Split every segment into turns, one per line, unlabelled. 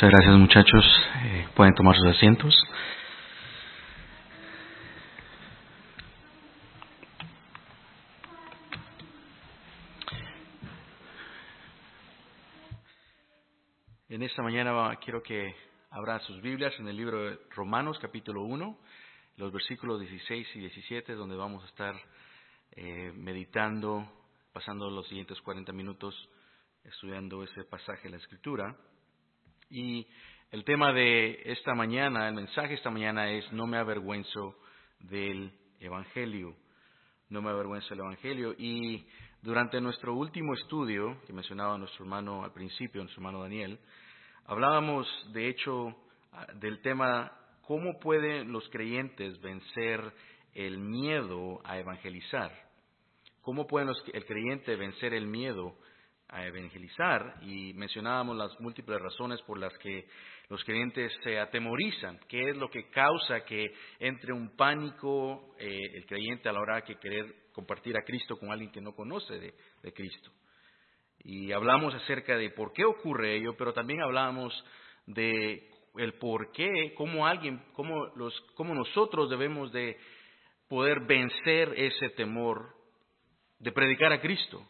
Muchas gracias muchachos. Eh, pueden tomar sus asientos. En esta mañana quiero que abran sus Biblias en el libro de Romanos capítulo 1, los versículos 16 y 17, donde vamos a estar eh, meditando, pasando los siguientes 40 minutos estudiando ese pasaje de la Escritura. Y el tema de esta mañana, el mensaje esta mañana es no me avergüenzo del Evangelio. No me avergüenzo del Evangelio. Y durante nuestro último estudio, que mencionaba nuestro hermano al principio, nuestro hermano Daniel, hablábamos de hecho del tema cómo pueden los creyentes vencer el miedo a evangelizar. ¿Cómo puede el creyente vencer el miedo a evangelizar y mencionábamos las múltiples razones por las que los creyentes se atemorizan, qué es lo que causa que entre un pánico eh, el creyente a la hora de querer compartir a Cristo con alguien que no conoce de, Cristo. Y hablamos acerca de por qué ocurre ello, pero también hablamos de el por qué, cómo alguien, cómo, los, cómo nosotros debemos de poder vencer ese temor de predicar a Cristo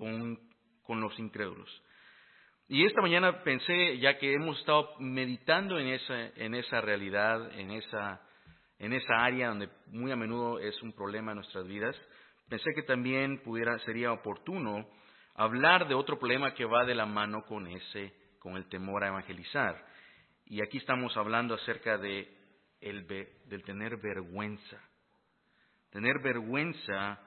con, los incrédulos. Y esta mañana pensé, ya que hemos estado meditando en esa, en esa realidad, en esa, en esa área donde muy a menudo es un problema en nuestras vidas, pensé que también pudiera, sería oportuno hablar de otro problema que va de la mano con ese, con el temor a evangelizar. Y aquí estamos hablando acerca de el, del tener vergüenza. Tener vergüenza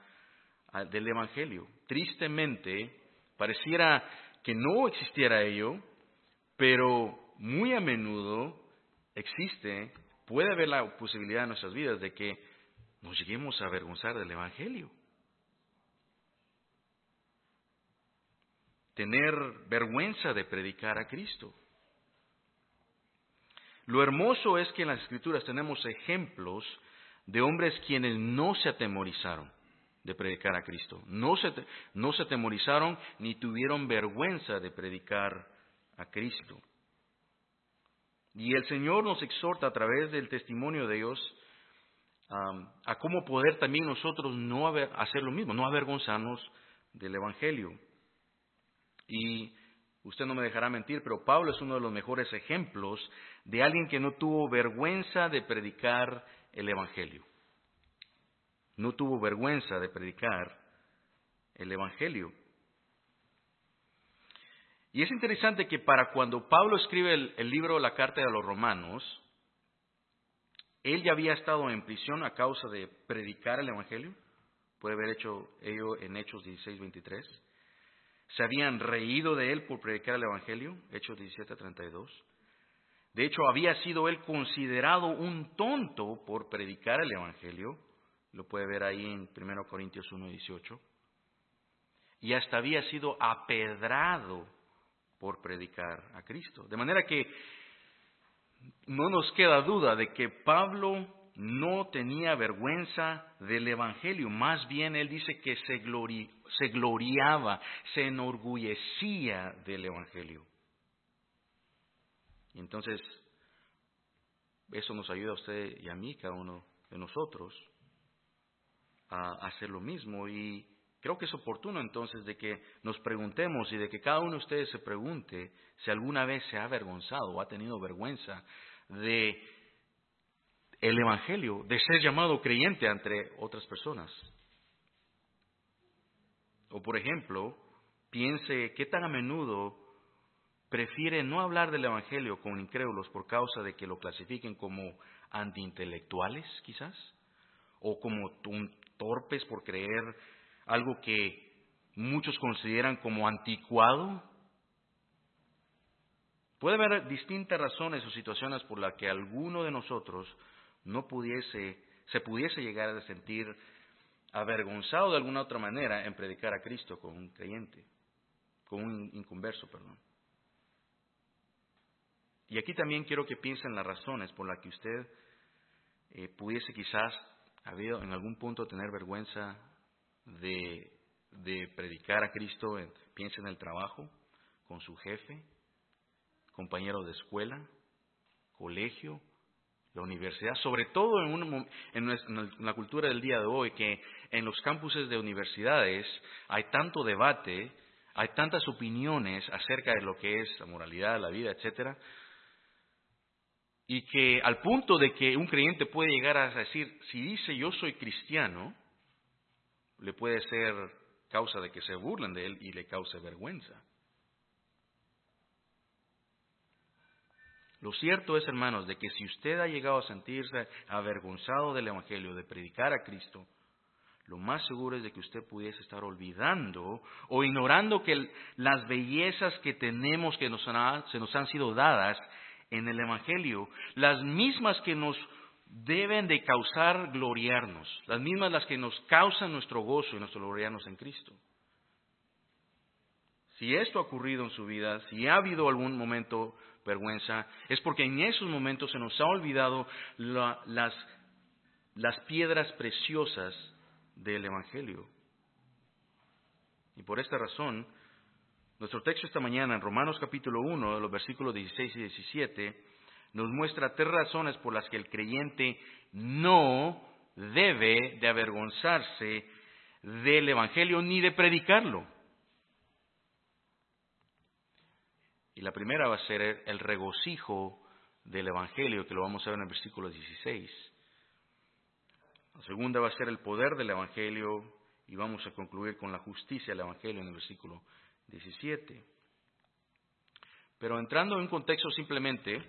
del Evangelio. Tristemente, pareciera que no existiera ello, pero muy a menudo existe, puede haber la posibilidad en nuestras vidas de que nos lleguemos a avergonzar del Evangelio. Tener vergüenza de predicar a Cristo. Lo hermoso es que en las Escrituras tenemos ejemplos de hombres quienes no se atemorizaron de predicar a Cristo. No se, no se temorizaron ni tuvieron vergüenza de predicar a Cristo. Y el Señor nos exhorta a través del testimonio de Dios a cómo poder también nosotros no hacer lo mismo, no avergonzarnos del Evangelio. Y usted no me dejará mentir, pero Pablo es uno de los mejores ejemplos de alguien que no tuvo vergüenza de predicar el Evangelio no tuvo vergüenza de predicar el Evangelio. Y es interesante que para cuando Pablo escribe el, libro La Carta de los Romanos, él ya había estado en prisión a causa de predicar el Evangelio. Puede haber hecho ello en Hechos 16, 23. Se habían reído de él por predicar el Evangelio, Hechos 17, 32. De hecho, había sido él considerado un tonto por predicar el Evangelio. Lo puede ver ahí en 1 Corintios 1, 18. Y hasta había sido apedrado por predicar a Cristo. De manera que no nos queda duda de que Pablo no tenía vergüenza del Evangelio, más bien él dice que se, se gloriaba, se enorgullecía del Evangelio. Y entonces, eso nos ayuda a usted y a mí, cada uno de nosotros, a hacer lo mismo. Y creo que es oportuno entonces de que nos preguntemos y de que cada uno de ustedes se pregunte si alguna vez se ha avergonzado o ha tenido vergüenza de el Evangelio, de ser llamado creyente entre otras personas. O por ejemplo, piense qué tan a menudo prefiere no hablar del Evangelio con incrédulos por causa de que lo clasifiquen como antiintelectuales, quizás, o como torpes por creer algo que muchos consideran como anticuado. Puede haber distintas razones o situaciones por las que alguno de nosotros no pudiese, se pudiese llegar a sentir avergonzado de alguna otra manera en predicar a Cristo con un creyente, con un inconverso, perdón. Y aquí también quiero que piensen las razones por las que usted eh, pudiese quizás ¿Ha habido en algún punto tener vergüenza de, predicar a Cristo? piensa en el trabajo, con su jefe, compañero de escuela, colegio, la universidad, sobre todo en, en, la cultura del día de hoy, que en los campuses de universidades hay tanto debate, hay tantas opiniones acerca de lo que es la moralidad, la vida, etcétera, y que al punto de que un creyente puede llegar a decir, si dice yo soy cristiano, le puede ser causa de que se burlen de él y le cause vergüenza. Lo cierto es, hermanos, de que si usted ha llegado a sentirse avergonzado del Evangelio, de predicar a Cristo, lo más seguro es de que usted pudiese estar olvidando o ignorando que las bellezas que tenemos que nos se nos han sido dadas en el Evangelio, las mismas que nos deben de causar gloriarnos, las mismas las que nos causan nuestro gozo y nuestro gloriarnos en Cristo. Si esto ha ocurrido en su vida, si ha habido algún momento vergüenza, es porque en esos momentos se nos ha olvidado las, las piedras preciosas del Evangelio. Y por esta razón, nuestro texto esta mañana en Romanos capítulo 1, los versículos 16 y 17, nos muestra tres razones por las que el creyente no debe de avergonzarse del Evangelio ni de predicarlo. Y la primera va a ser el regocijo del Evangelio, que lo vamos a ver en el versículo 16. La segunda va a ser el poder del Evangelio y vamos a concluir con la justicia del Evangelio en el versículo 17. Pero entrando en un contexto simplemente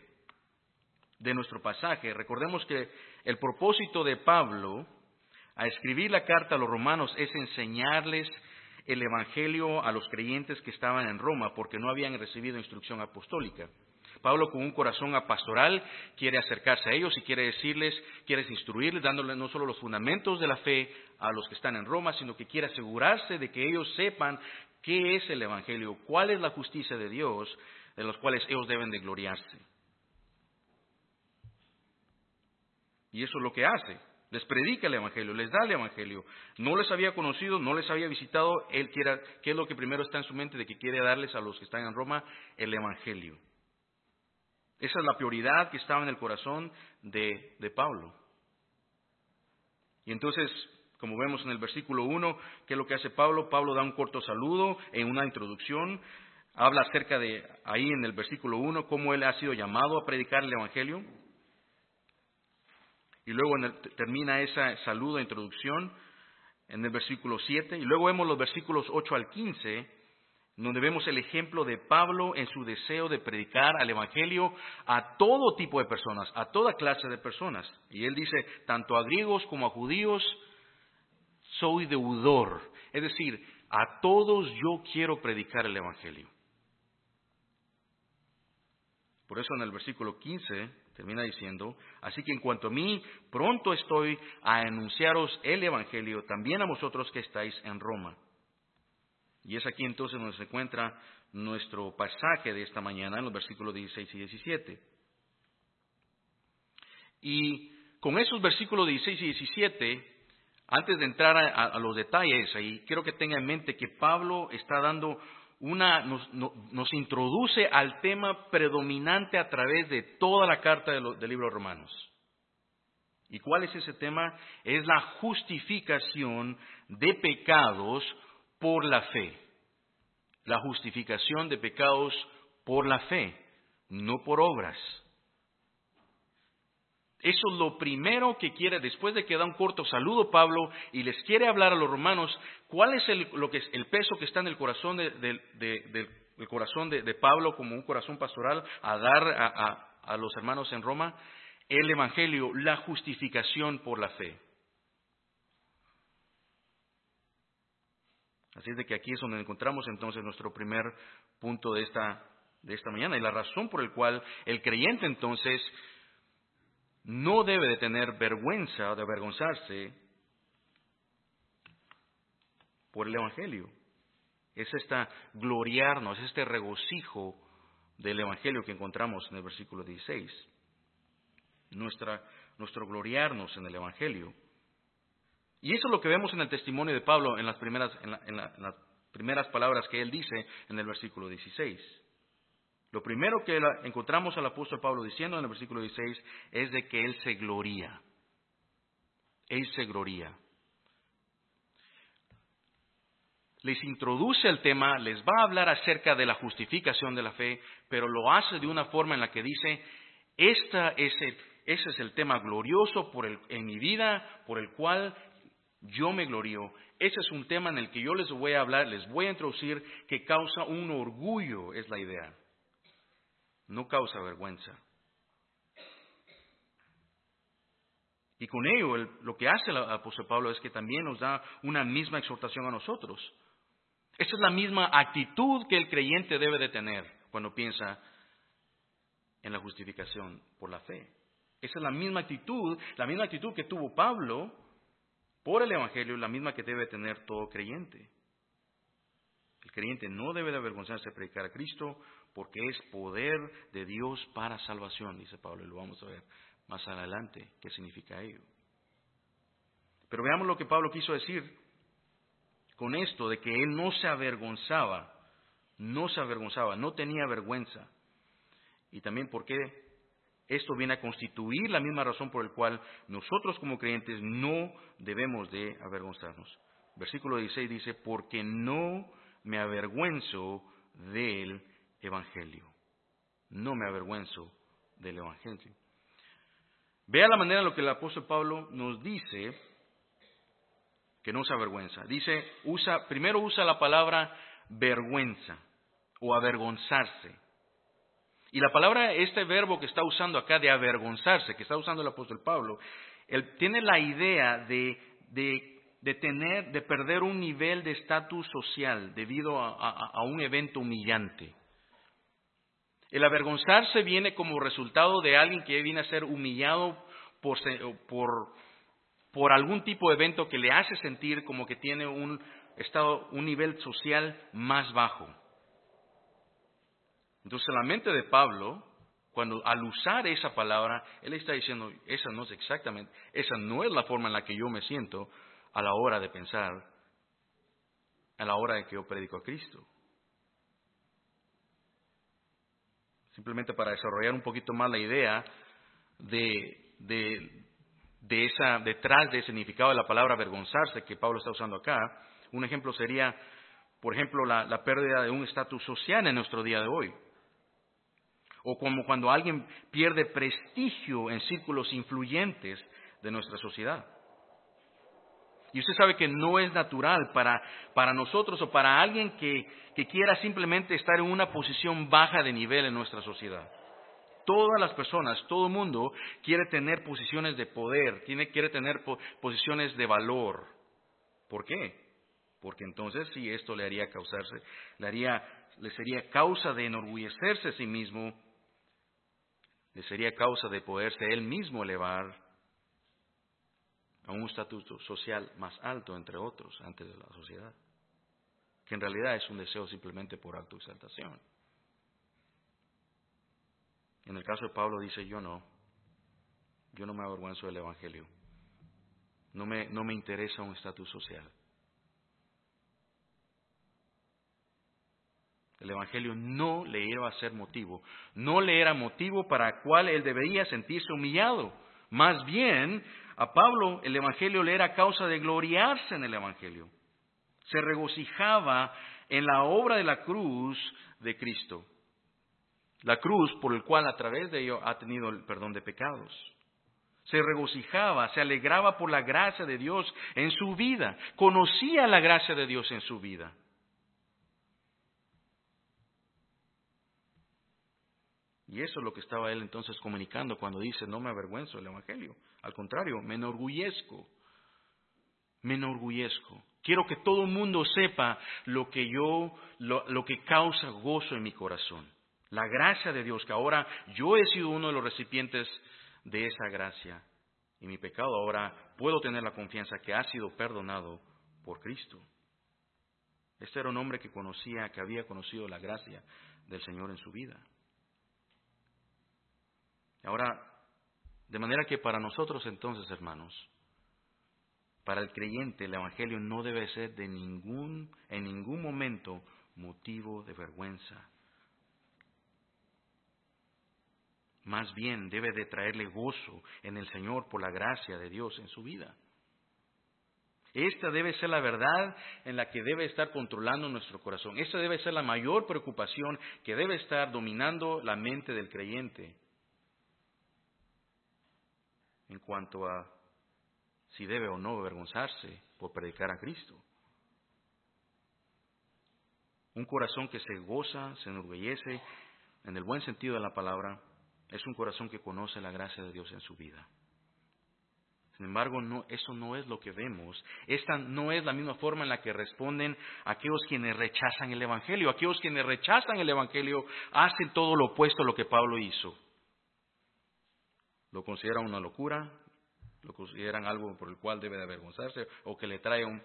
de nuestro pasaje, recordemos que el propósito de Pablo a escribir la carta a los romanos es enseñarles el Evangelio a los creyentes que estaban en Roma porque no habían recibido instrucción apostólica. Pablo con un corazón pastoral quiere acercarse a ellos y quiere decirles, quiere instruirles, dándoles no solo los fundamentos de la fe a los que están en Roma, sino que quiere asegurarse de que ellos sepan qué es el Evangelio, cuál es la justicia de Dios, de los cuales ellos deben de gloriarse. Y eso es lo que hace les predica el Evangelio, les da el Evangelio. No les había conocido, no les había visitado, él quiere, ¿qué es lo que primero está en su mente de que quiere darles a los que están en Roma? El Evangelio. Esa es la prioridad que estaba en el corazón de, de Pablo. Y entonces, como vemos en el versículo 1, ¿qué es lo que hace Pablo? Pablo da un corto saludo en una introducción, habla acerca de, ahí en el versículo 1, cómo él ha sido llamado a predicar el Evangelio. Y luego termina esa saludo, introducción, en el versículo 7. Y luego vemos los versículos 8 al 15, donde vemos el ejemplo de Pablo en su deseo de predicar al Evangelio a todo tipo de personas, a toda clase de personas. Y él dice, tanto a griegos como a judíos, soy deudor. Es decir, a todos yo quiero predicar el Evangelio. Por eso en el versículo 15 termina diciendo, así que en cuanto a mí, pronto estoy a anunciaros el Evangelio también a vosotros que estáis en Roma. Y es aquí entonces donde se encuentra nuestro pasaje de esta mañana en los versículos 16 y 17. Y con esos versículos 16 y 17, antes de entrar a, los detalles ahí, quiero que tenga en mente que Pablo está dando una, nos, introduce al tema predominante a través de toda la carta del, del libro de Romanos. ¿Y cuál es ese tema? Es la justificación de pecados por la fe. La justificación de pecados por la fe, no por obras. Eso es lo primero que quiere, después de que da un corto saludo Pablo y les quiere hablar a los romanos, cuál es el, lo que es el peso que está en el corazón de, corazón de, Pablo como un corazón pastoral a dar a, a los hermanos en Roma, el Evangelio, la justificación por la fe. Así es de que aquí es donde encontramos entonces nuestro primer punto de esta, de esta mañana y la razón por la cual el creyente entonces no debe de tener vergüenza de avergonzarse por el Evangelio. Es esta gloriarnos, es este regocijo del Evangelio que encontramos en el versículo 16. Nuestra, nuestro gloriarnos en el Evangelio. Y eso es lo que vemos en el testimonio de Pablo en las primeras, en las primeras palabras que él dice en el versículo 16. Lo primero que encontramos al apóstol Pablo diciendo en el versículo 16 es de que él se gloría. Él se gloría. Les introduce el tema, les va a hablar acerca de la justificación de la fe, pero lo hace de una forma en la que dice, esta es ese es el tema glorioso por el, en mi vida, por el cual yo me glorío. Ese es un tema en el que yo les voy a hablar, les voy a introducir, que causa un orgullo, es la idea no causa vergüenza. Y con ello lo que hace el apóstol Pablo es que también nos da una misma exhortación a nosotros. Esa es la misma actitud que el creyente debe de tener cuando piensa en la justificación por la fe. Esa es la misma actitud, la misma actitud que tuvo Pablo por el Evangelio, la misma que debe tener todo creyente. El creyente no debe de avergonzarse de predicar a Cristo porque es poder de Dios para salvación, dice Pablo, y lo vamos a ver más adelante qué significa ello. Pero veamos lo que Pablo quiso decir con esto, de que él no se avergonzaba, no se avergonzaba, no tenía vergüenza. Y también porque esto viene a constituir la misma razón por la cual nosotros como creyentes no debemos de avergonzarnos. Versículo 16 dice, porque no me avergüenzo de él evangelio. No me avergüenzo del evangelio. Vea la manera en lo que el apóstol Pablo nos dice que no se avergüenza. Dice, usa, primero usa la palabra vergüenza o avergonzarse. Y la palabra, este verbo que está usando acá de avergonzarse, que está usando el apóstol Pablo, tiene la idea de, de, tener, de perder un nivel de estatus social debido a un evento humillante. El avergonzarse viene como resultado de alguien que viene a ser humillado por, por, algún tipo de evento que le hace sentir como que tiene un estado, un nivel social más bajo. Entonces la mente de Pablo, cuando al usar esa palabra, él está diciendo, esa no es exactamente, esa no es la forma en la que yo me siento a la hora de pensar, a la hora de que yo predico a Cristo. Simplemente para desarrollar un poquito más la idea de, de, esa, detrás del significado de la palabra avergonzarse que Pablo está usando acá. Un ejemplo sería, por ejemplo, la pérdida de un estatus social en nuestro día de hoy. O como cuando alguien pierde prestigio en círculos influyentes de nuestra sociedad. Y usted sabe que no es natural para, para nosotros o para alguien que, que quiera simplemente estar en una posición baja de nivel en nuestra sociedad. Todas las personas, todo mundo quiere tener posiciones de poder, tiene, quiere tener posiciones de valor. ¿Por qué? Porque entonces sí esto le haría causarse, le haría, le sería causa de enorgullecerse a sí mismo, le sería causa de poderse él mismo elevar a un estatuto social más alto, entre otros, antes de la sociedad, que en realidad es un deseo simplemente por autoexaltación. En el caso de Pablo dice, yo no, yo no me avergüenzo del Evangelio, no me, no me interesa un estatus social. El Evangelio no le iba a ser motivo, no le era motivo para el cual él debería sentirse humillado. Más bien, a Pablo el Evangelio le era causa de gloriarse en el Evangelio. Se regocijaba en la obra de la cruz de Cristo. La cruz por el cual a través de ello ha tenido el perdón de pecados. Se regocijaba, se alegraba por la gracia de Dios en su vida. Conocía la gracia de Dios en su vida. Y eso es lo que estaba él entonces comunicando cuando dice, no me avergüenzo del Evangelio. Al contrario, me enorgullezco. Me enorgullezco. Quiero que todo el mundo sepa lo que yo, lo, lo que causa gozo en mi corazón. La gracia de Dios, que ahora yo he sido uno de los recipientes de esa gracia. Y mi pecado ahora puedo tener la confianza que ha sido perdonado por Cristo. Este era un hombre que conocía, que había conocido la gracia del Señor en su vida. Ahora, de manera que para nosotros entonces, hermanos, para el creyente el Evangelio no debe ser de ningún, en ningún momento motivo de vergüenza. más bien debe de traerle gozo en el Señor por la gracia de Dios en su vida. Esta debe ser la verdad en la que debe estar controlando nuestro corazón. Esta debe ser la mayor preocupación que debe estar dominando la mente del creyente en cuanto a si debe o no avergonzarse por predicar a Cristo. Un corazón que se goza, se enorgullece, en el buen sentido de la palabra, es un corazón que conoce la gracia de Dios en su vida. Sin embargo, no, eso no es lo que vemos. Esta no es la misma forma en la que responden aquellos quienes rechazan el Evangelio. Aquellos quienes rechazan el Evangelio hacen todo lo opuesto a lo que Pablo hizo. Lo consideran una locura, lo consideran algo por el cual debe de avergonzarse o que le trae un,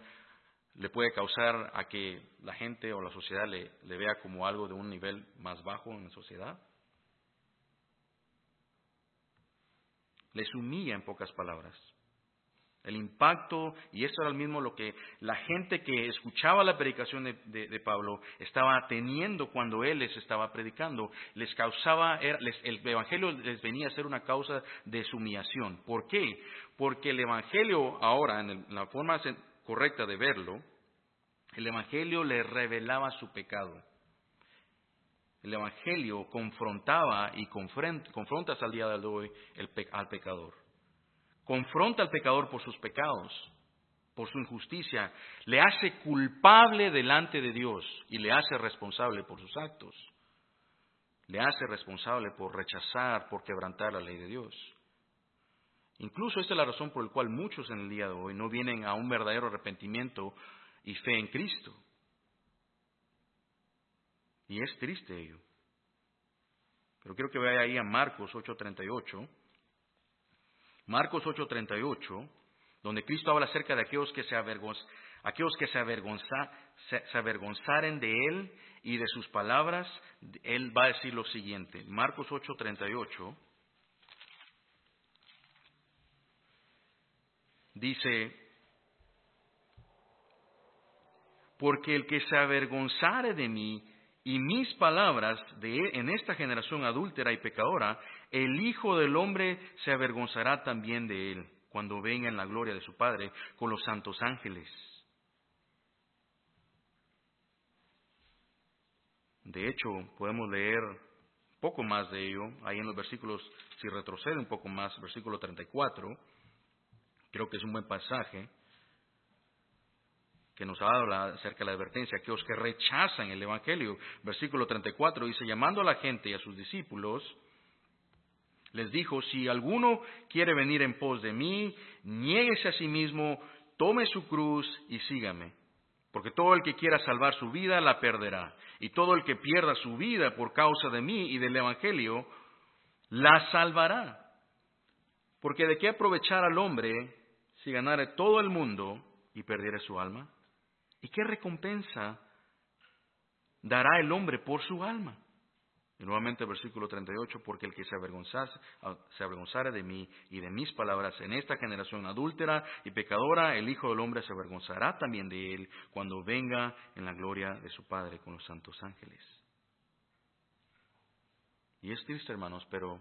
le puede causar a que la gente o la sociedad le, le vea como algo de un nivel más bajo en la sociedad. Les humilla en pocas palabras. El impacto, y eso era el mismo lo que la gente que escuchaba la predicación de, Pablo estaba teniendo cuando él les estaba predicando, les causaba, el Evangelio les venía a ser una causa de sumillación. ¿Por qué? Porque el Evangelio ahora, en, la forma correcta de verlo, el Evangelio le revelaba su pecado. El Evangelio confrontaba y confronta hasta el día de hoy al pecador confronta al pecador por sus pecados, por su injusticia, le hace culpable delante de Dios y le hace responsable por sus actos. Le hace responsable por rechazar, por quebrantar la ley de Dios. Incluso esta es la razón por la cual muchos en el día de hoy no vienen a un verdadero arrepentimiento y fe en Cristo. Y es triste ello. Pero quiero que vaya ahí a Marcos 8:38. Marcos 8:38, donde Cristo habla acerca de aquellos que se, se, avergonzaren de Él y de sus palabras, Él va a decir lo siguiente. Marcos 8:38 dice, porque el que se avergonzare de mí y mis palabras de, en esta generación adúltera y pecadora, el Hijo del Hombre se avergonzará también de él cuando venga en la gloria de su Padre con los santos ángeles. De hecho, podemos leer poco más de ello, ahí en los versículos, si retrocede un poco más, versículo 34, creo que es un buen pasaje que nos habla acerca de la advertencia, aquellos que rechazan el Evangelio. Versículo 34 dice, llamando a la gente y a sus discípulos, les dijo, si alguno quiere venir en pos de mí, niéguese a sí mismo, tome su cruz y sígame. Porque todo el que quiera salvar su vida la perderá. Y todo el que pierda su vida por causa de mí y del Evangelio, la salvará. Porque de qué aprovechar al hombre si ganare todo el mundo y perdiere su alma? ¿Y qué recompensa dará el hombre por su alma? Y nuevamente versículo 38, porque el que se avergonzare, se avergonzare de mí y de mis palabras en esta generación adúltera y pecadora, el Hijo del Hombre se avergonzará también de él cuando venga en la gloria de su Padre con los santos ángeles. Y es triste, hermanos, pero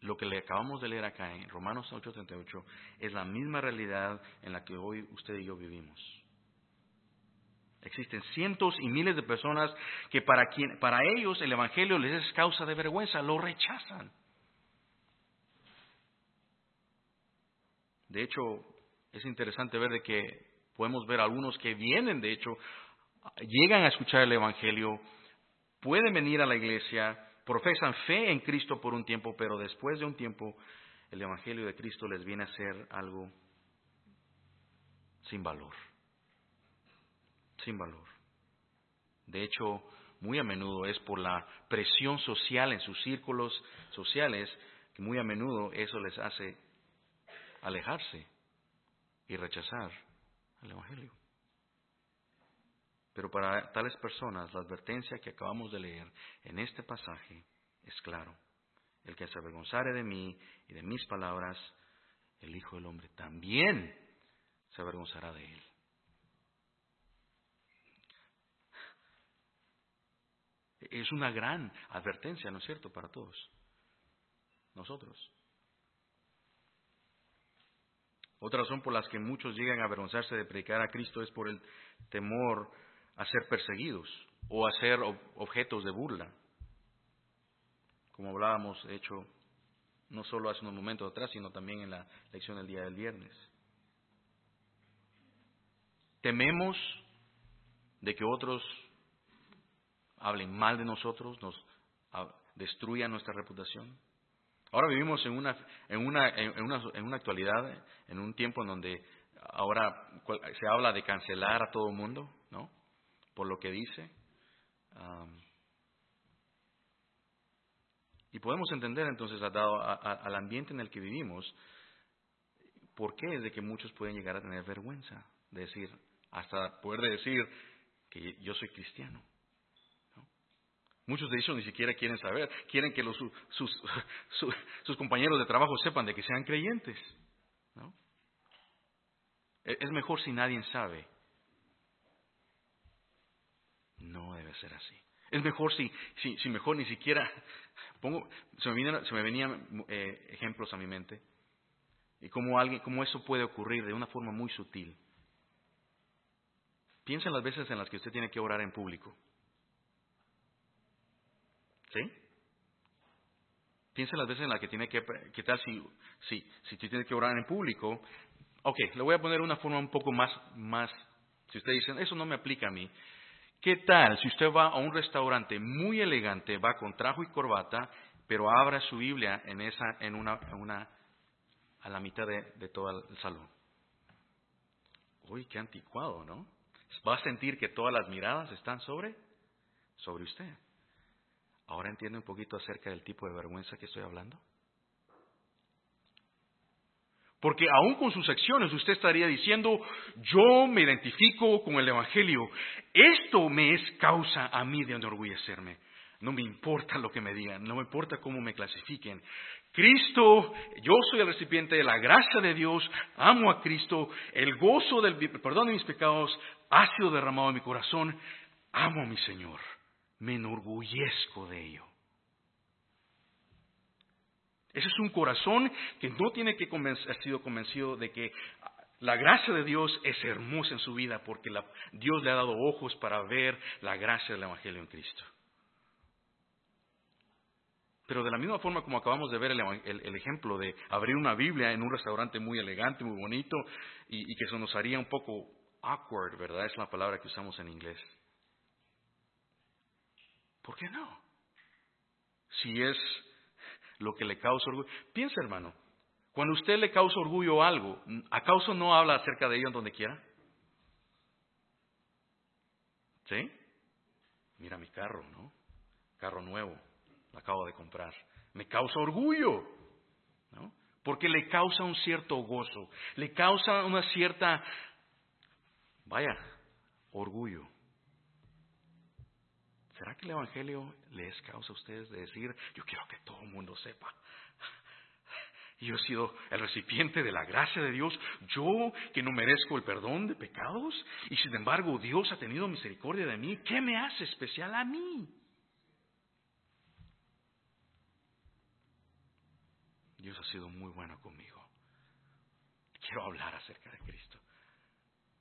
lo que le acabamos de leer acá en Romanos 8:38 es la misma realidad en la que hoy usted y yo vivimos. Existen cientos y miles de personas que para, quien, para ellos el Evangelio les es causa de vergüenza, lo rechazan. De hecho, es interesante ver de que podemos ver algunos que vienen, de hecho, llegan a escuchar el Evangelio, pueden venir a la iglesia, profesan fe en Cristo por un tiempo, pero después de un tiempo el Evangelio de Cristo les viene a ser algo sin valor, sin valor. De hecho, muy a menudo es por la presión social en sus círculos sociales que muy a menudo eso les hace alejarse y rechazar el Evangelio. Pero para tales personas, la advertencia que acabamos de leer en este pasaje es claro. El que se avergonzare de mí y de mis palabras, el Hijo del Hombre también se avergonzará de él. Es una gran advertencia, ¿no es cierto?, para todos nosotros. Otra razón por la que muchos llegan a avergonzarse de predicar a Cristo es por el temor a ser perseguidos o a ser objetos de burla. Como hablábamos, de hecho, no solo hace unos momentos atrás, sino también en la lección del día del viernes. Tememos de que otros hablen mal de nosotros, nos destruyan nuestra reputación. Ahora vivimos en una, en una, en una, en una actualidad, en un tiempo en donde ahora se habla de cancelar a todo mundo, ¿no? Por lo que dice. y podemos entender entonces, dado al ambiente en el que vivimos, por qué es de que muchos pueden llegar a tener vergüenza de decir, hasta poder decir que yo soy cristiano. Muchos de ellos ni siquiera quieren saber, quieren que los, sus, sus, compañeros de trabajo sepan de que sean creyentes. ¿no? E, es mejor si nadie sabe. No debe ser así. Es mejor si, si, si mejor ni siquiera pongo, se me, venían eh, ejemplos a mi mente y cómo alguien, cómo eso puede ocurrir de una forma muy sutil. Piensa en las veces en las que usted tiene que orar en público. ¿Sí? Piensa en las veces en las que tiene que, ¿qué tal si, si, si tú tienes que orar en público? Ok, le voy a poner una forma un poco más, más, si usted dice, eso no me aplica a mí. ¿Qué tal si usted va a un restaurante muy elegante, va con trajo y corbata, pero abra su Biblia en esa, en una, en una a la mitad de, de todo el salón? Uy, qué anticuado, ¿no? Va a sentir que todas las miradas están sobre, sobre usted. ¿Ahora entiende un poquito acerca del tipo de vergüenza que estoy hablando? Porque aún con sus acciones usted estaría diciendo, yo me identifico con el Evangelio. Esto me es causa a mí de enorgullecerme. No me importa lo que me digan, no me importa cómo me clasifiquen. Cristo, yo soy el recipiente de la gracia de Dios, amo a Cristo, el gozo del perdón de mis pecados ha sido derramado en mi corazón, amo a mi Señor me enorgullezco de ello. Ese es un corazón que no tiene que haber sido convencido de que la gracia de Dios es hermosa en su vida porque Dios le ha dado ojos para ver la gracia del Evangelio en Cristo. Pero de la misma forma como acabamos de ver el, ejemplo de abrir una Biblia en un restaurante muy elegante, muy bonito, y, que eso nos haría un poco awkward, ¿verdad? Es la palabra que usamos en inglés. ¿Por qué no? Si es lo que le causa orgullo. Piensa, hermano, cuando usted le causa orgullo algo, ¿acaso no habla acerca de ello en donde quiera? ¿Sí? Mira mi carro, ¿no? Carro nuevo, lo acabo de comprar. Me causa orgullo, ¿no? Porque le causa un cierto gozo, le causa una cierta, vaya, orgullo. ¿Será que el Evangelio les causa a ustedes de decir, yo quiero que todo el mundo sepa? Yo he sido el recipiente de la gracia de Dios, yo que no merezco el perdón de pecados, y sin embargo Dios ha tenido misericordia de mí, ¿qué me hace especial a mí? Dios ha sido muy bueno conmigo. Quiero hablar acerca de Cristo.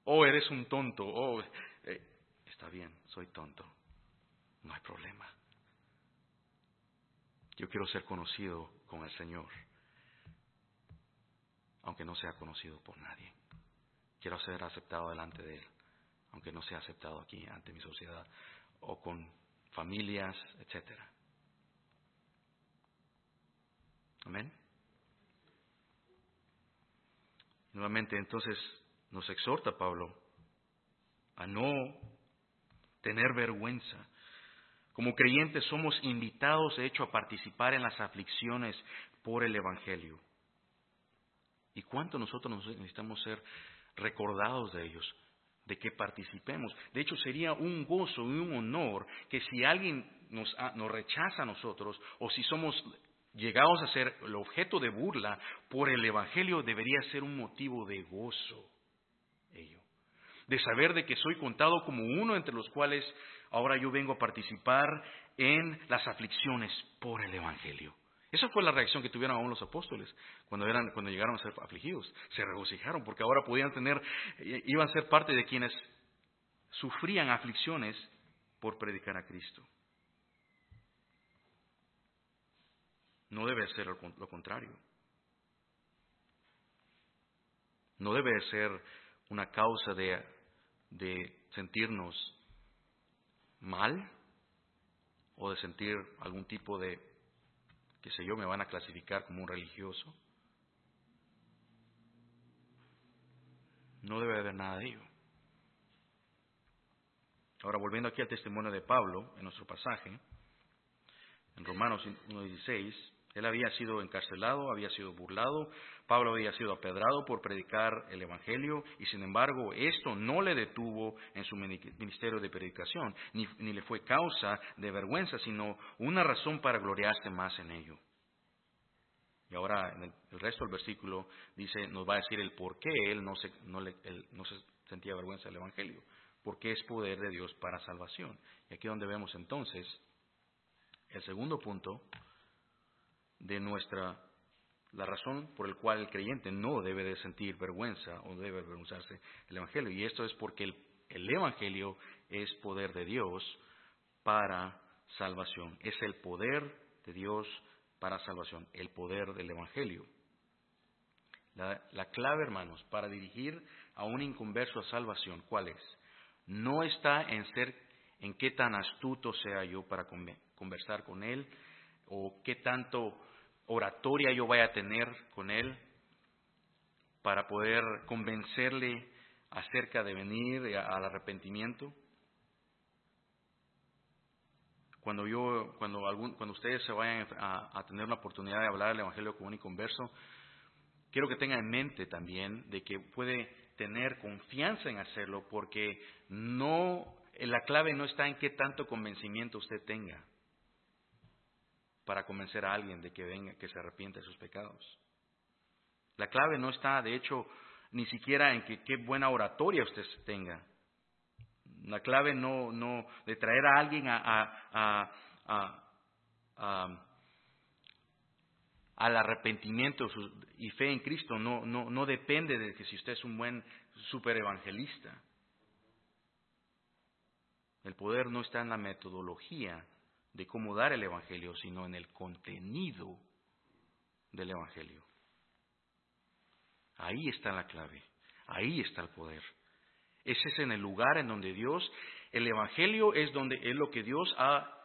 Oh, eres un tonto. Oh, eh, está bien, soy tonto no hay problema. Yo quiero ser conocido con el Señor, aunque no sea conocido por nadie. Quiero ser aceptado delante de Él, aunque no sea aceptado aquí ante mi sociedad o con familias, etcétera. Amén. Nuevamente, entonces, nos exhorta Pablo a no tener vergüenza como creyentes somos invitados, de hecho, a participar en las aflicciones por el Evangelio. ¿Y cuánto nosotros necesitamos ser recordados de ellos? de que participemos. De hecho, sería un gozo y un honor que si alguien nos, nos, rechaza a nosotros o si somos llegados a ser el objeto de burla por el Evangelio, debería ser un motivo de gozo ello de saber de que soy contado como uno entre los cuales ahora yo vengo a participar en las aflicciones por el Evangelio. Esa fue la reacción que tuvieron aún los apóstoles cuando, llegaron a ser afligidos. Se regocijaron porque ahora podían tener, iban a ser parte de quienes sufrían aflicciones por predicar a Cristo. No debe ser lo contrario. No debe ser una causa de, de sentirnos mal o de sentir algún tipo de, qué sé yo, me van a clasificar como un religioso. No debe haber nada de ello. Ahora, volviendo aquí al testimonio de Pablo, en nuestro pasaje, en Romanos 1.16, él había sido encarcelado, había sido burlado, Pablo había sido apedrado por predicar el Evangelio y sin embargo esto no le detuvo en su ministerio de predicación, ni, le fue causa de vergüenza, sino una razón para gloriarse más en ello. Y ahora en el, resto del versículo dice, nos va a decir el por qué él no se, no, le, no se sentía vergüenza del Evangelio, porque es poder de Dios para salvación. Y aquí donde vemos entonces el segundo punto, de nuestra, la razón por la cual el creyente no debe de sentir vergüenza o debe avergonzarse el Evangelio. Y esto es porque el, el Evangelio es poder de Dios para salvación. Es el poder de Dios para salvación, el poder del Evangelio. La, la, clave, hermanos, para dirigir a un inconverso a salvación, ¿cuál es? No está en ser, en qué tan astuto sea yo para conversar con él, o qué tanto oratoria yo vaya a tener con él para poder convencerle acerca de venir al arrepentimiento. Cuando yo, cuando algún, cuando ustedes se vayan a, tener la oportunidad de hablar del Evangelio común y converso, quiero que tengan en mente también de que puede tener confianza en hacerlo porque no, la clave no está en qué tanto convencimiento usted tenga para convencer a alguien de que venga, que se arrepienta de sus pecados. La clave no está, de hecho, ni siquiera en que qué buena oratoria usted tenga. La clave no, no de traer a alguien a, a, a, al arrepentimiento y fe en Cristo no, no, no depende de que si usted es un buen super evangelista. El poder no está en la metodología, de cómo dar el Evangelio, sino en el contenido del Evangelio. Ahí está la clave, ahí está el poder. Ese es en el lugar en donde Dios, el Evangelio es donde es lo que Dios ha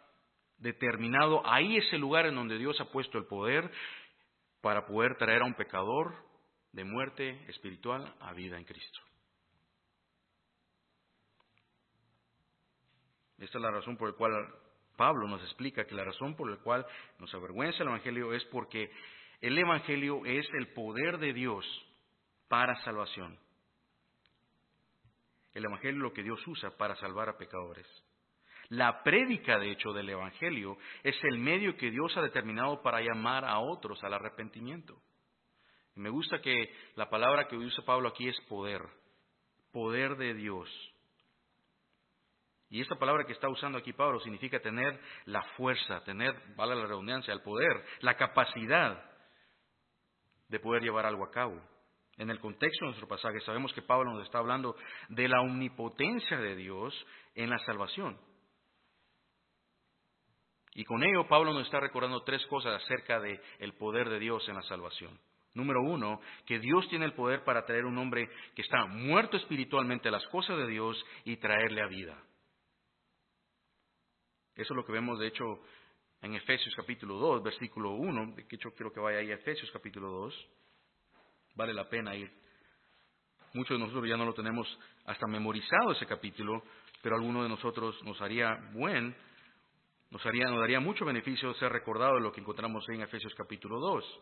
determinado, ahí es el lugar en donde Dios ha puesto el poder para poder traer a un pecador de muerte espiritual a vida en Cristo. Esta es la razón por la cual Pablo nos explica que la razón por la cual nos avergüenza el Evangelio es porque el Evangelio es el poder de Dios para salvación. El Evangelio es lo que Dios usa para salvar a pecadores. La prédica, de hecho, del Evangelio es el medio que Dios ha determinado para llamar a otros al arrepentimiento. me gusta que la palabra que usa Pablo aquí es poder, poder de Dios. Y esta palabra que está usando aquí Pablo significa tener la fuerza, tener, vale la redundancia, el poder, la capacidad de poder llevar algo a cabo. En el contexto de nuestro pasaje sabemos que Pablo nos está hablando de la omnipotencia de Dios en la salvación. Y con ello Pablo nos está recordando tres cosas acerca del el poder de Dios en la salvación. Número uno, que Dios tiene el poder para traer un hombre que está muerto espiritualmente a las cosas de Dios y traerle a vida. Eso es lo que vemos, de hecho, en Efesios capítulo 2, versículo 1. De hecho, quiero que vaya ahí a Efesios capítulo 2. Vale la pena ir. Muchos de nosotros ya no lo tenemos hasta memorizado ese capítulo, pero alguno de nosotros nos haría buen, nos, haría, nos daría mucho beneficio ser recordado de lo que encontramos en Efesios capítulo 2.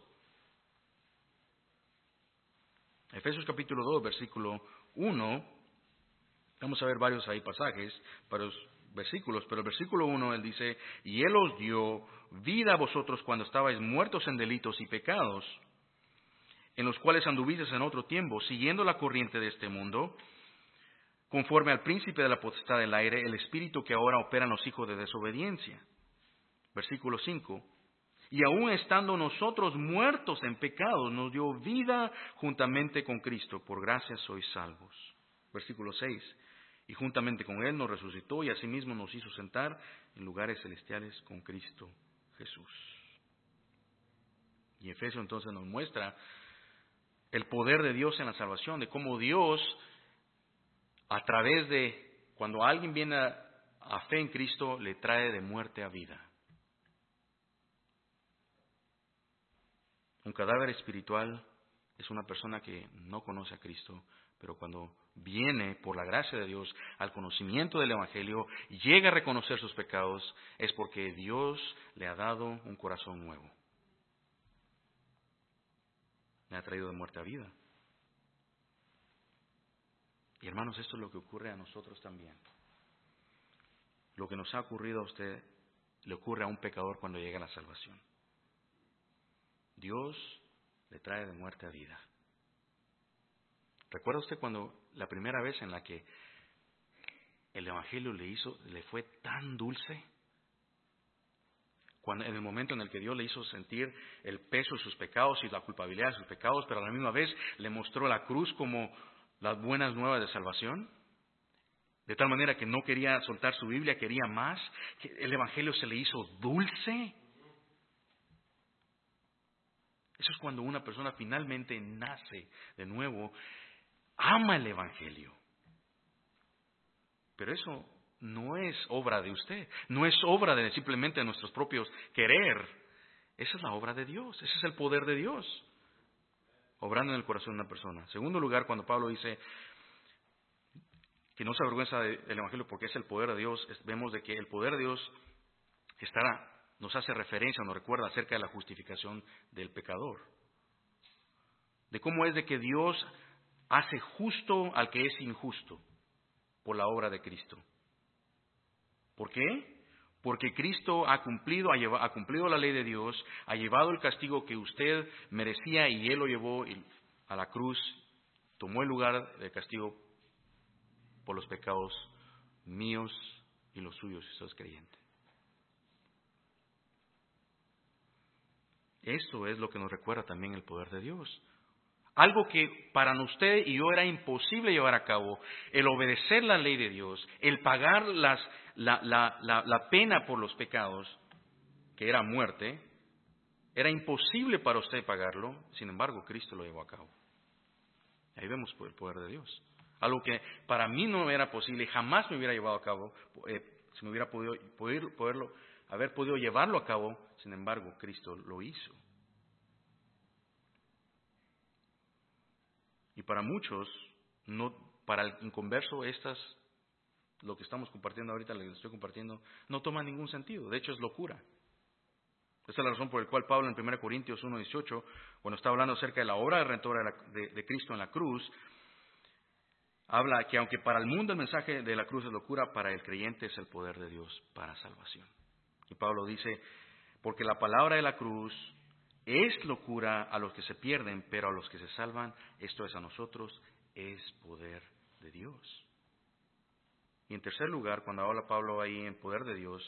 Efesios capítulo 2, versículo 1, vamos a ver varios ahí pasajes, varios versículos, pero el versículo 1 él dice, y él os dio vida a vosotros cuando estabais muertos en delitos y pecados, en los cuales anduvisteis en otro tiempo, siguiendo la corriente de este mundo, conforme al príncipe de la potestad del aire, el espíritu que ahora opera en los hijos de desobediencia. Versículo 5. Y aún estando nosotros muertos en pecados, nos dio vida juntamente con Cristo. Por gracia sois salvos. Versículo 6. Y juntamente con Él nos resucitó y asimismo nos hizo sentar en lugares celestiales con Cristo Jesús. Y Efesios entonces nos muestra el poder de Dios en la salvación, de cómo Dios, a través de, cuando alguien viene a, a fe en Cristo, le trae de muerte a vida. Un cadáver espiritual es una persona que no conoce a Cristo, pero cuando viene por la gracia de Dios al conocimiento del Evangelio llega a reconocer sus pecados, es porque Dios le ha dado un corazón nuevo. Le ha traído de muerte a vida. Y hermanos, esto es lo que ocurre a nosotros también. Lo que nos ha ocurrido a usted le ocurre a un pecador cuando llega a la salvación. Dios le trae de muerte a vida. ¿Recuerda usted cuando la primera vez en la que el Evangelio le hizo, le fue tan dulce? Cuando, en el momento en el que Dios le hizo sentir el peso de sus pecados y la culpabilidad de sus pecados, pero a la misma vez le mostró la cruz como las buenas nuevas de salvación. De tal manera que no quería soltar su Biblia, quería más, el Evangelio se le hizo dulce. Eso es cuando una persona finalmente nace de nuevo, ama el Evangelio. Pero eso no es obra de usted, no es obra de simplemente nuestros propios querer. Esa es la obra de Dios, ese es el poder de Dios, obrando en el corazón de una persona. Segundo lugar, cuando Pablo dice que no se avergüenza del Evangelio porque es el poder de Dios, vemos de que el poder de Dios estará nos hace referencia, nos recuerda acerca de la justificación del pecador. De cómo es de que Dios hace justo al que es injusto por la obra de Cristo. ¿Por qué? Porque Cristo ha cumplido, ha, cumplido la ley de Dios, ha llevado el castigo que usted merecía y Él lo llevó a la cruz, tomó el lugar del castigo por los pecados míos y los suyos, si sos creyente. Esto es lo que nos recuerda también el poder de Dios. Algo que para usted y yo era imposible llevar a cabo, el obedecer la ley de Dios, el pagar las, la, la, la, pena por los pecados, que era muerte, era imposible para usted pagarlo, sin embargo Cristo lo llevó a cabo. Ahí vemos el poder de Dios. Algo que para mí no era posible, jamás me hubiera llevado a cabo, eh, si me hubiera podido poderlo, haber podido llevarlo a cabo, sin embargo, Cristo lo hizo. Y para muchos, no, para el inconverso, estas, lo que estamos compartiendo ahorita, lo que estoy compartiendo, no toma ningún sentido. De hecho, es locura. Esa es la razón por la cual Pablo en 1 Corintios 1.18, cuando está hablando acerca de la obra de redentora de Cristo en la cruz, habla que aunque para el mundo el mensaje de la cruz es locura, para el creyente es el poder de Dios para salvación. Y Pablo dice, porque la palabra de la cruz es locura a los que se pierden, pero a los que se salvan, esto es a nosotros, es poder de Dios. Y en tercer lugar, cuando habla Pablo ahí en poder de Dios,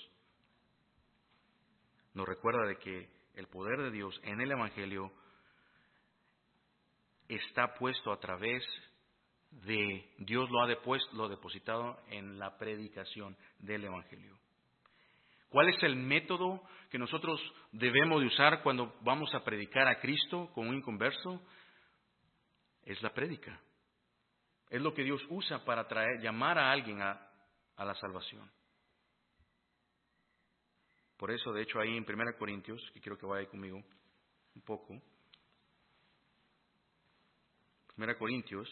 nos recuerda de que el poder de Dios en el Evangelio está puesto a través de Dios lo ha depuesto, lo depositado en la predicación del Evangelio. ¿Cuál es el método que nosotros debemos de usar cuando vamos a predicar a Cristo con un inconverso? Es la prédica. Es lo que Dios usa para traer, llamar a alguien a, la salvación. Por eso, de hecho, ahí en 1 Corintios, que quiero que vaya conmigo un poco. 1 Corintios,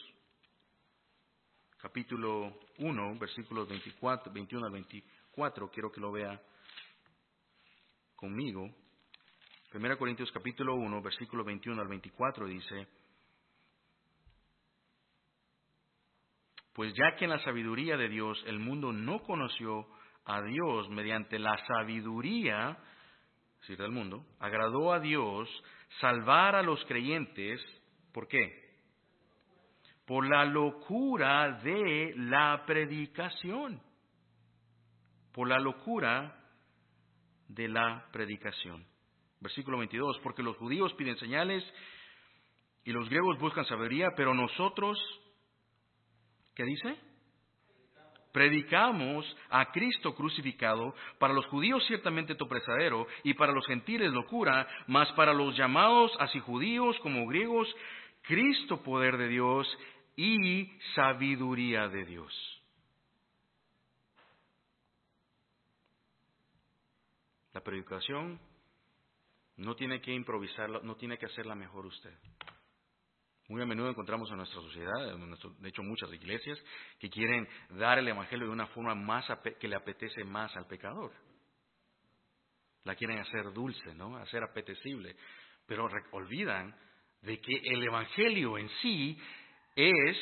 capítulo 1, versículos 24, 21 al 24, quiero que lo vea conmigo, 1 Corintios capítulo 1, versículo 21 al 24 dice, pues ya que en la sabiduría de Dios el mundo no conoció a Dios mediante la sabiduría, si del mundo, agradó a Dios salvar a los creyentes, ¿por qué? por la locura de la predicación. Por la locura de la predicación. Versículo 22, porque los judíos piden señales y los griegos buscan sabiduría, pero nosotros, ¿qué dice? Predicamos a Cristo crucificado, para los judíos ciertamente topresadero y para los gentiles locura, mas para los llamados así judíos como griegos, Cristo poder de Dios y sabiduría de Dios. La predicación no tiene que improvisarla, no tiene que hacerla mejor usted. Muy a menudo encontramos en nuestra sociedad, de hecho muchas iglesias, que quieren dar el Evangelio de una forma más que le apetece más al pecador. La quieren hacer dulce, ¿no? Hacer apetecible. Pero olvidan de que el Evangelio en sí es,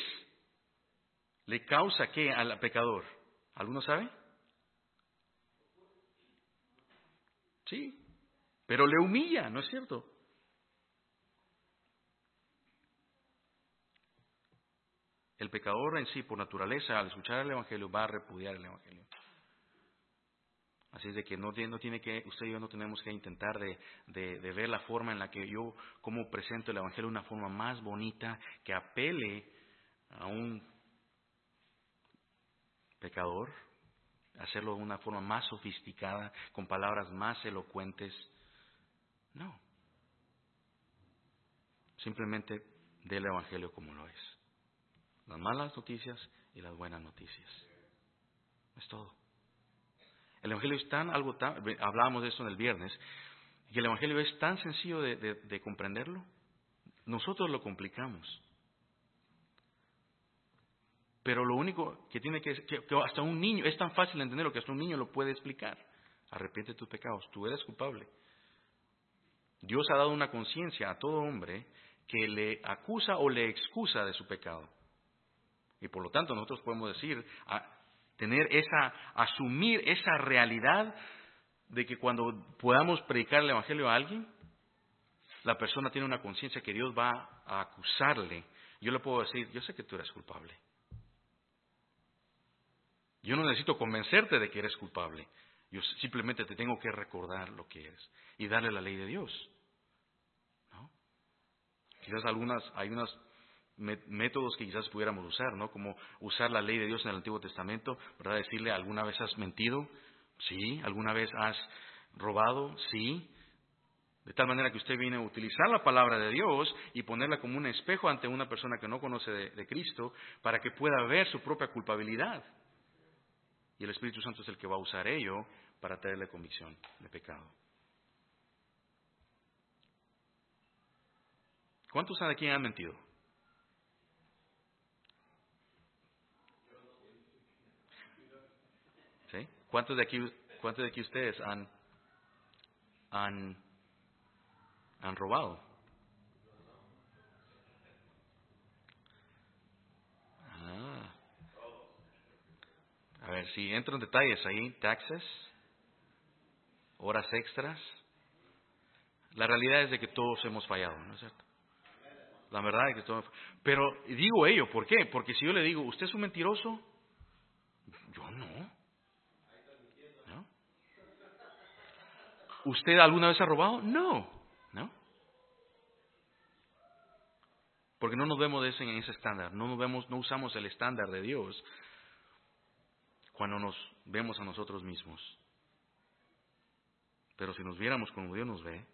le causa qué al pecador. ¿Alguno sabe? Sí, pero le humilla, ¿no es cierto? El pecador en sí, por naturaleza, al escuchar el Evangelio, va a repudiar el Evangelio. Así es de que no, no, tiene que, usted y yo no tenemos que intentar de, ver la forma en la que yo, como presento el Evangelio, una forma más bonita que apele a un pecador, hacerlo de una forma más sofisticada, con palabras más elocuentes. No. Simplemente del Evangelio como lo es las malas noticias y las buenas noticias. Es todo. El Evangelio es tan, algo tan, hablábamos de eso en el viernes, y el Evangelio es tan sencillo de, comprenderlo, nosotros lo complicamos. Pero lo único que tiene que, que, que hasta un niño, es tan fácil de entenderlo que hasta un niño lo puede explicar. Arrepiente tus pecados, tú eres culpable. Dios ha dado una conciencia a todo hombre que le acusa o le excusa de su pecado. Y por lo tanto nosotros podemos decir, tener esa, asumir esa realidad de que cuando podamos predicar el Evangelio a alguien, la persona tiene una conciencia que Dios va a acusarle. Yo le puedo decir, yo sé que tú eres culpable. Yo no necesito convencerte de que eres culpable. Yo simplemente te tengo que recordar lo que eres y darle la ley de Dios. Quizás algunas, hay unas métodos que quizás pudiéramos usar, ¿no? Como usar la ley de Dios en el Antiguo Testamento, ¿verdad? Decirle, ¿alguna vez has mentido? Sí. ¿Alguna vez has robado? Sí. De tal manera que usted viene a utilizar la palabra de Dios y ponerla como un espejo ante una persona que no conoce de Cristo para que pueda ver su propia culpabilidad. Y el Espíritu Santo es el que va a usar ello para traerle convicción de pecado. ¿Cuántos de aquí han mentido? ¿Cuántos de aquí, cuántos de aquí ustedes han, han, han robado? A ver, si entro en detalles ahí, taxes, horas extras. La realidad es de que todos hemos fallado, ¿no es cierto? La verdad es que todos. Pero digo ello, ¿por qué? Porque si yo le digo, ¿usted es un mentiroso? Yo no. ¿Usted alguna vez ha robado? No, ¿no? Porque no nos vemos en ese estándar, no nos vemos, no usamos el estándar de Dios cuando nos vemos a nosotros mismos. Pero si nos viéramos como Dios nos ve,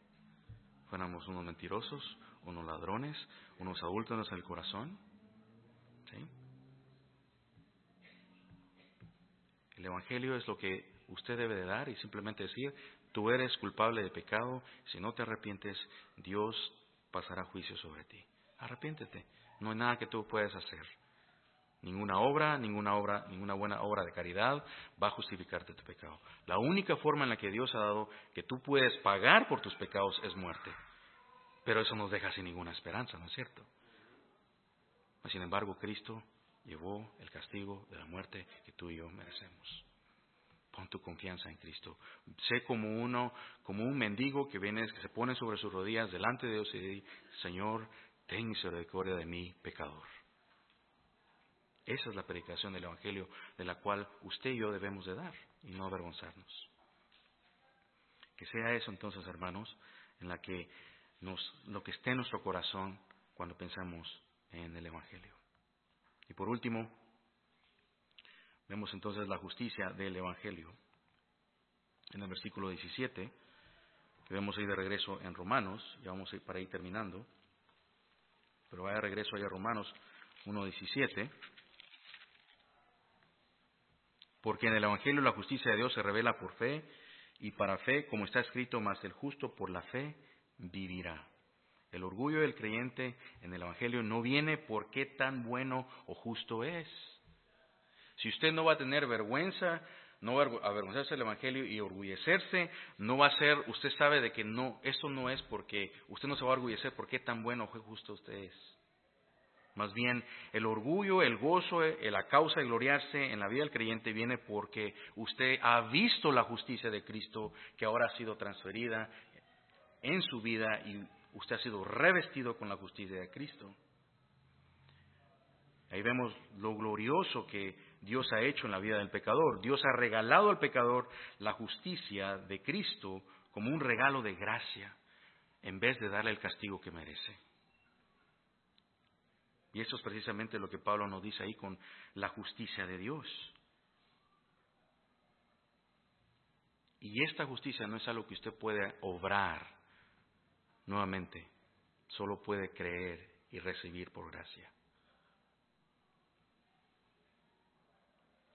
fuéramos unos mentirosos, unos ladrones, unos adultos en el corazón. El Evangelio es lo que usted debe de dar y simplemente decir, Tú eres culpable de pecado, si no te arrepientes, Dios pasará juicio sobre ti. Arrepiéntete, no hay nada que tú puedas hacer. Ninguna obra, ninguna obra, ninguna buena obra de caridad va a justificarte tu pecado. La única forma en la que Dios ha dado que tú puedes pagar por tus pecados es muerte. Pero eso nos deja sin ninguna esperanza, ¿no es cierto? Sin embargo, Cristo llevó el castigo de la muerte que tú y yo merecemos. Pon tu confianza en Cristo. Sé como uno, como un mendigo que viene, que se pone sobre sus rodillas delante de Dios y dice, Señor, ten misericordia de mí, pecador. Esa es la predicación del Evangelio de la cual usted y yo debemos de dar y no avergonzarnos. Que sea eso entonces, hermanos, en la que nos, lo que esté en nuestro corazón cuando pensamos en el Evangelio. Y por último, vemos entonces la justicia del Evangelio. En el versículo 17, que vemos ahí de regreso en Romanos, ya vamos a ir para ir terminando, pero vaya de regreso ahí a Romanos 1.17. Porque en el Evangelio la justicia de Dios se revela por fe y para fe, como está escrito, más el justo por la fe vivirá. El orgullo del creyente en el Evangelio no viene por qué tan bueno o justo es. Si usted no va a tener vergüenza, no va a avergonzarse del Evangelio y orgullecerse, no va a ser, usted sabe de que no, eso no es porque usted no se va a orgullecer por qué tan bueno o justo usted es. Más bien, el orgullo, el gozo, la causa de gloriarse en la vida del creyente viene porque usted ha visto la justicia de Cristo que ahora ha sido transferida en su vida y usted ha sido revestido con la justicia de Cristo. Ahí vemos lo glorioso que Dios ha hecho en la vida del pecador. Dios ha regalado al pecador la justicia de Cristo como un regalo de gracia en vez de darle el castigo que merece. Y eso es precisamente lo que Pablo nos dice ahí con la justicia de Dios. Y esta justicia no es algo que usted puede obrar nuevamente, solo puede creer y recibir por gracia.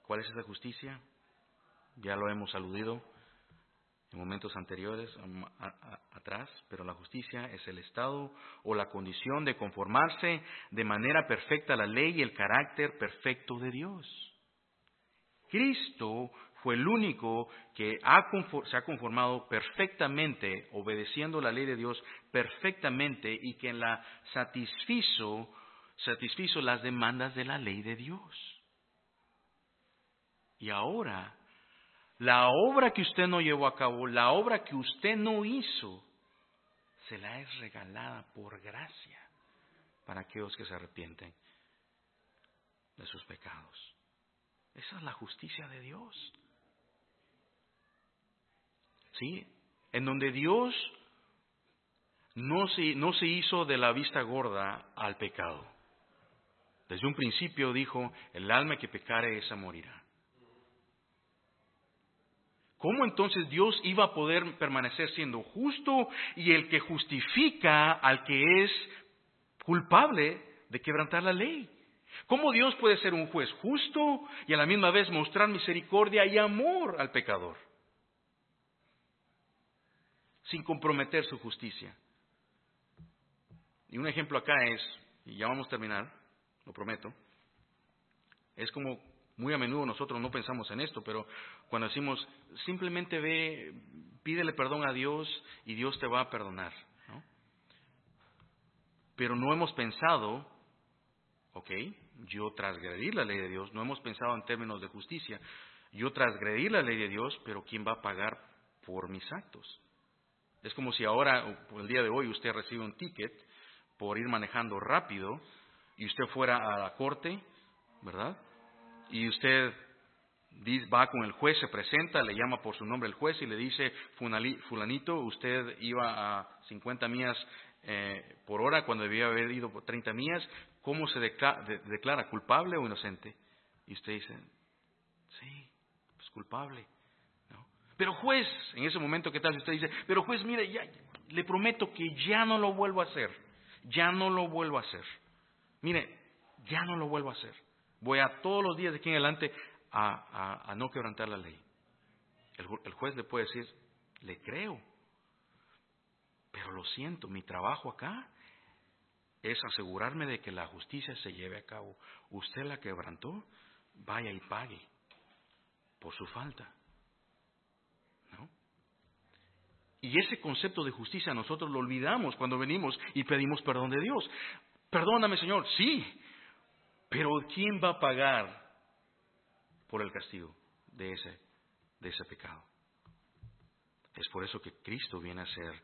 ¿Cuál es esa justicia? Ya lo hemos aludido en momentos anteriores, atrás, pero la justicia es el estado o la condición de conformarse de manera perfecta a la ley y el carácter perfecto de Dios. Cristo fue el único que se ha conformado perfectamente, obedeciendo la ley de Dios perfectamente y que la satisfizo, satisfizo las demandas de la ley de Dios. Y ahora la obra que usted no llevó a cabo, la obra que usted no hizo, se la es regalada por gracia para aquellos que se arrepienten de sus pecados. Esa es la justicia de Dios. ¿Sí? En donde Dios no se, hizo de la vista gorda al pecado. Desde un principio dijo, el alma que pecare, esa morirá. ¿Cómo entonces Dios iba a poder permanecer siendo justo y el que justifica al que es culpable de quebrantar la ley? ¿Cómo Dios puede ser un juez justo y a la misma vez mostrar misericordia y amor al pecador? Sin comprometer su justicia. Y un ejemplo acá es, y ya vamos a terminar, lo prometo, es como muy a menudo nosotros no pensamos en esto, pero cuando decimos simplemente ve, pídele perdón a Dios y Dios te va a perdonar. Pero no hemos pensado, ok, yo transgredir la ley de Dios, no hemos pensado en términos de justicia, yo transgredir la ley de Dios, pero ¿quién va a pagar por mis actos? Es como si ahora, el día de hoy, usted recibe un ticket por ir manejando rápido y usted fuera a la corte, ¿verdad? Y usted va con el juez, se presenta, le llama por su nombre el juez y le dice, fulanito, usted iba a 50 millas eh, por hora cuando debía haber ido por 30 millas, ¿cómo se declara, culpable o inocente? Y usted dice, sí, pues culpable. Pero juez, en ese momento, ¿qué tal si usted dice, pero juez, mire, ya, le prometo que ya no lo vuelvo a hacer, ya no lo vuelvo a hacer. Mire, ya no lo vuelvo a hacer. Voy a todos los días de aquí en adelante a, no quebrantar la ley. El, el juez le puede decir, le creo, pero lo siento, mi trabajo acá es asegurarme de que la justicia se lleve a cabo. Usted la quebrantó, vaya y pague por su falta. ¿No? Y ese concepto de justicia nosotros lo olvidamos cuando venimos y pedimos perdón de Dios. Perdóname, Señor, sí, pero ¿quién va a pagar por el castigo de ese, de ese pecado? Es por eso que Cristo viene a ser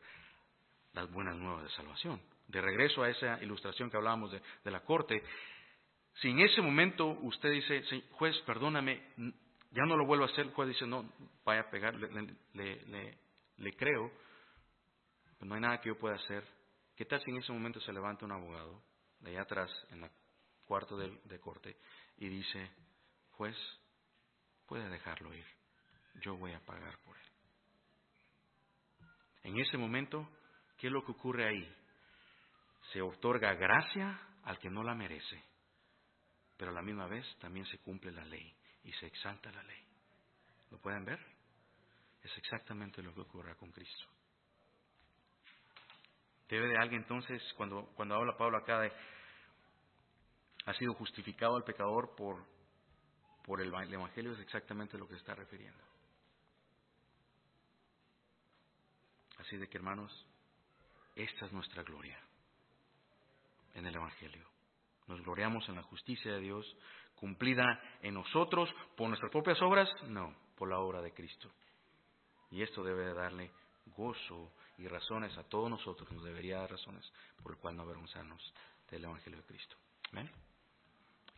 las buenas nuevas de salvación. De regreso a esa ilustración que hablábamos de, la corte, Si en ese momento usted dice, juez, perdóname, ya no lo vuelvo a hacer, el juez dice, no, vaya a pegar, le, creo, no hay nada que yo pueda hacer. ¿Qué tal si en ese momento se levanta un abogado de allá atrás, en el cuarto de, corte, y dice, juez, puede dejarlo ir, yo voy a pagar por él. En ese momento, ¿qué es lo que ocurre ahí? Se otorga gracia al que no la merece, pero a la misma vez también se cumple la ley y se exalta la ley. ¿Lo pueden ver? Es exactamente lo que ocurre con Cristo. Debe de alguien entonces, cuando, cuando habla Pablo acá de ha sido justificado el pecador por, por el, el Evangelio, es exactamente lo que se está refiriendo. Así de que hermanos, esta es nuestra gloria en el Evangelio. Nos gloriamos en la justicia de Dios cumplida en nosotros por nuestras propias obras, no, por la obra de Cristo. Y esto debe darle gozo y razones a todos nosotros, nos debería dar razones por el cual no avergonzarnos del Evangelio de Cristo. Amén.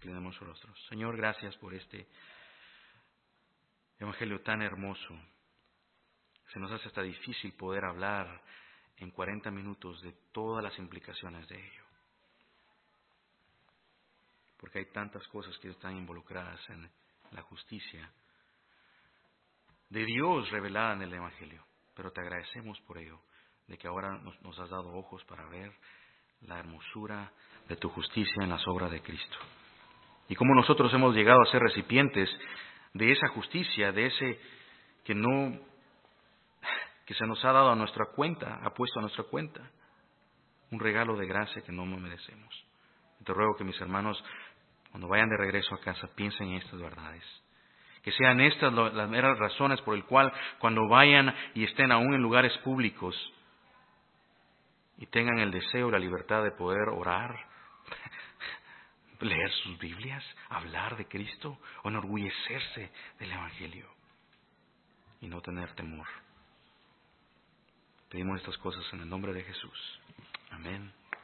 Rostros. Señor, gracias por este Evangelio tan hermoso. Se nos hace hasta difícil poder hablar en 40 minutos de todas las implicaciones de ello porque hay tantas cosas que están involucradas en la justicia de Dios revelada en el Evangelio. Pero te agradecemos por ello, de que ahora nos, has dado ojos para ver la hermosura de tu justicia en las obras de Cristo. Y cómo nosotros hemos llegado a ser recipientes de esa justicia, de ese que no, que se nos ha dado a nuestra cuenta, ha puesto a nuestra cuenta, un regalo de gracia que no merecemos. Te ruego que mis hermanos cuando vayan de regreso a casa, piensen en estas verdades. Que sean estas las meras razones por el cual cuando vayan y estén aún en lugares públicos y tengan el deseo y la libertad de poder orar, leer sus Biblias, hablar de Cristo enorgullecerse del Evangelio y no tener temor. Pedimos estas cosas en el nombre de Jesús. Amén.